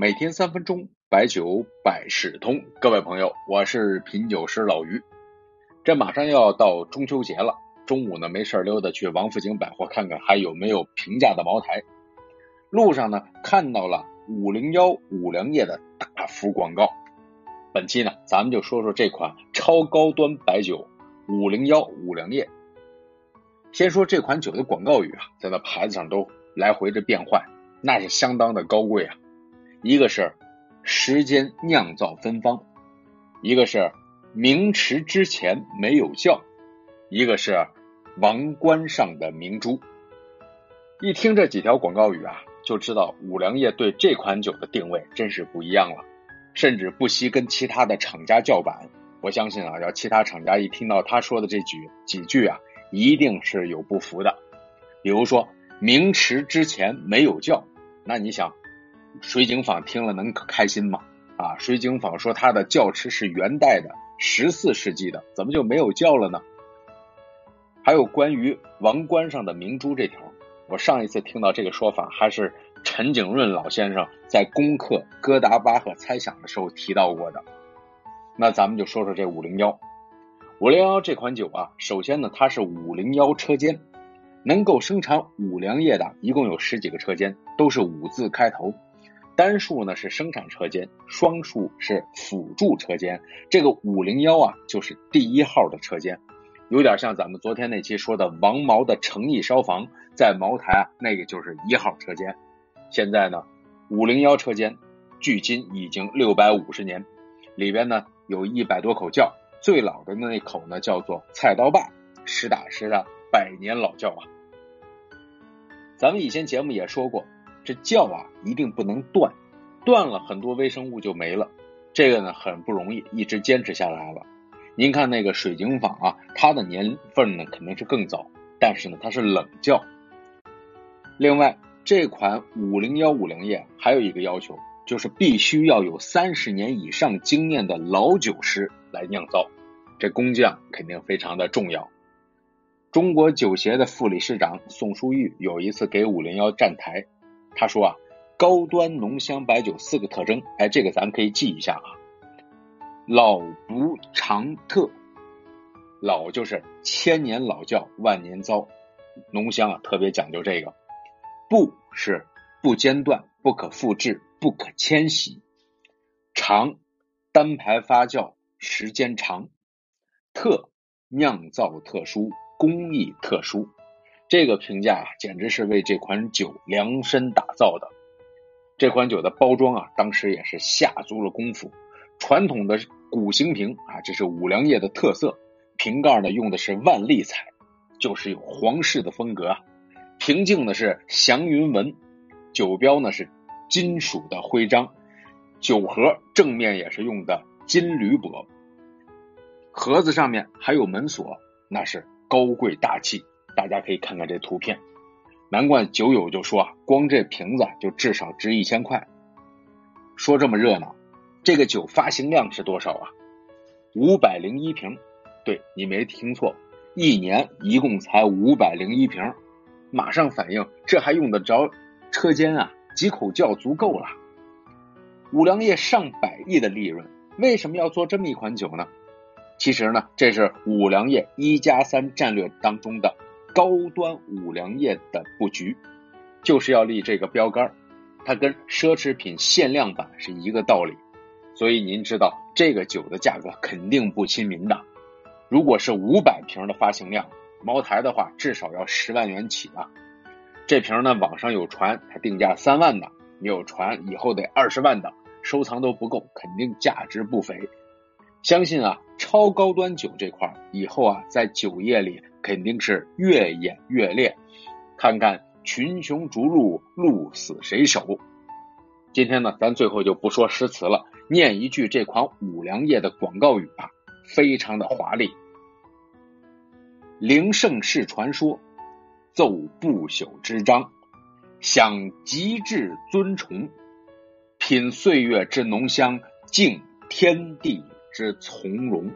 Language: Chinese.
每天三分钟，白酒百事通。各位朋友，我是品酒师老于。这马上要到中秋节了，中午呢没事溜达去王府井百货看看还有没有平价的茅台。路上呢看到了五零幺五粮液的大幅广告。本期呢，咱们就说说这款超高端白酒五零幺五粮液。先说这款酒的广告语啊，在那牌子上都来回的变换，那是相当的高贵啊一个是时间酿造芬芳，一个是明池之前没有窖，一个是王冠上的明珠。一听这几条广告语啊，就知道五粮液对这款酒的定位真是不一样了，甚至不惜跟其他的厂家叫板。我相信啊，要其他厂家一听到他说的这几几句啊，一定是有不服的。比如说明池之前没有窖，那你想？水井坊听了能开心吗？啊，水井坊说他的窖池是元代的，十四世纪的，怎么就没有窖了呢？还有关于王冠上的明珠这条，我上一次听到这个说法，还是陈景润老先生在攻克哥达巴赫猜想的时候提到过的。那咱们就说说这五零幺，五零幺这款酒啊，首先呢，它是五零幺车间，能够生产五粮液的一共有十几个车间，都是五字开头。单数呢是生产车间，双数是辅助车间。这个五零幺啊，就是第一号的车间，有点像咱们昨天那期说的王毛的诚意烧房，在茅台啊，那个就是一号车间。现在呢，五零幺车间距今已经六百五十年，里边呢有一百多口窖，最老的那口呢叫做菜刀坝，实打实的百年老窖啊。咱们以前节目也说过。这窖啊，一定不能断，断了很多微生物就没了。这个呢很不容易，一直坚持下来了。您看那个水晶坊啊，它的年份呢肯定是更早，但是呢它是冷窖。另外，这款五零幺五零液还有一个要求，就是必须要有三十年以上经验的老酒师来酿造，这工匠肯定非常的重要。中国酒协的副理事长宋书玉有一次给五零幺站台。他说啊，高端浓香白酒四个特征，哎，这个咱可以记一下啊。老不长特，老就是千年老窖万年糟，浓香啊特别讲究这个。不是不间断、不可复制、不可迁徙。长单排发酵时间长。特酿造特殊，工艺特殊。这个评价啊，简直是为这款酒量身打造的。这款酒的包装啊，当时也是下足了功夫。传统的鼓形瓶啊，这是五粮液的特色。瓶盖呢，用的是万历彩，就是有皇室的风格啊。瓶颈呢是祥云纹，酒标呢是金属的徽章。酒盒正面也是用的金铝箔，盒子上面还有门锁，那是高贵大气。大家可以看看这图片，难怪酒友就说啊，光这瓶子就至少值一千块。说这么热闹，这个酒发行量是多少啊？五百零一瓶，对你没听错，一年一共才五百零一瓶。马上反应，这还用得着车间啊？几口窖足够了。五粮液上百亿的利润，为什么要做这么一款酒呢？其实呢，这是五粮液一加三战略当中的。高端五粮液的布局，就是要立这个标杆它跟奢侈品限量版是一个道理。所以您知道这个酒的价格肯定不亲民的。如果是五百瓶的发行量，茅台的话至少要十万元起了。这瓶呢，网上有传它定价三万的，也有传以后得二十万的，收藏都不够，肯定价值不菲。相信啊，超高端酒这块以后啊，在酒业里。肯定是越演越烈，看看群雄逐鹿，鹿死谁手。今天呢，咱最后就不说诗词了，念一句这款五粮液的广告语吧，非常的华丽。灵盛世传说，奏不朽之章，享极致尊崇，品岁月之浓香，敬天地之从容。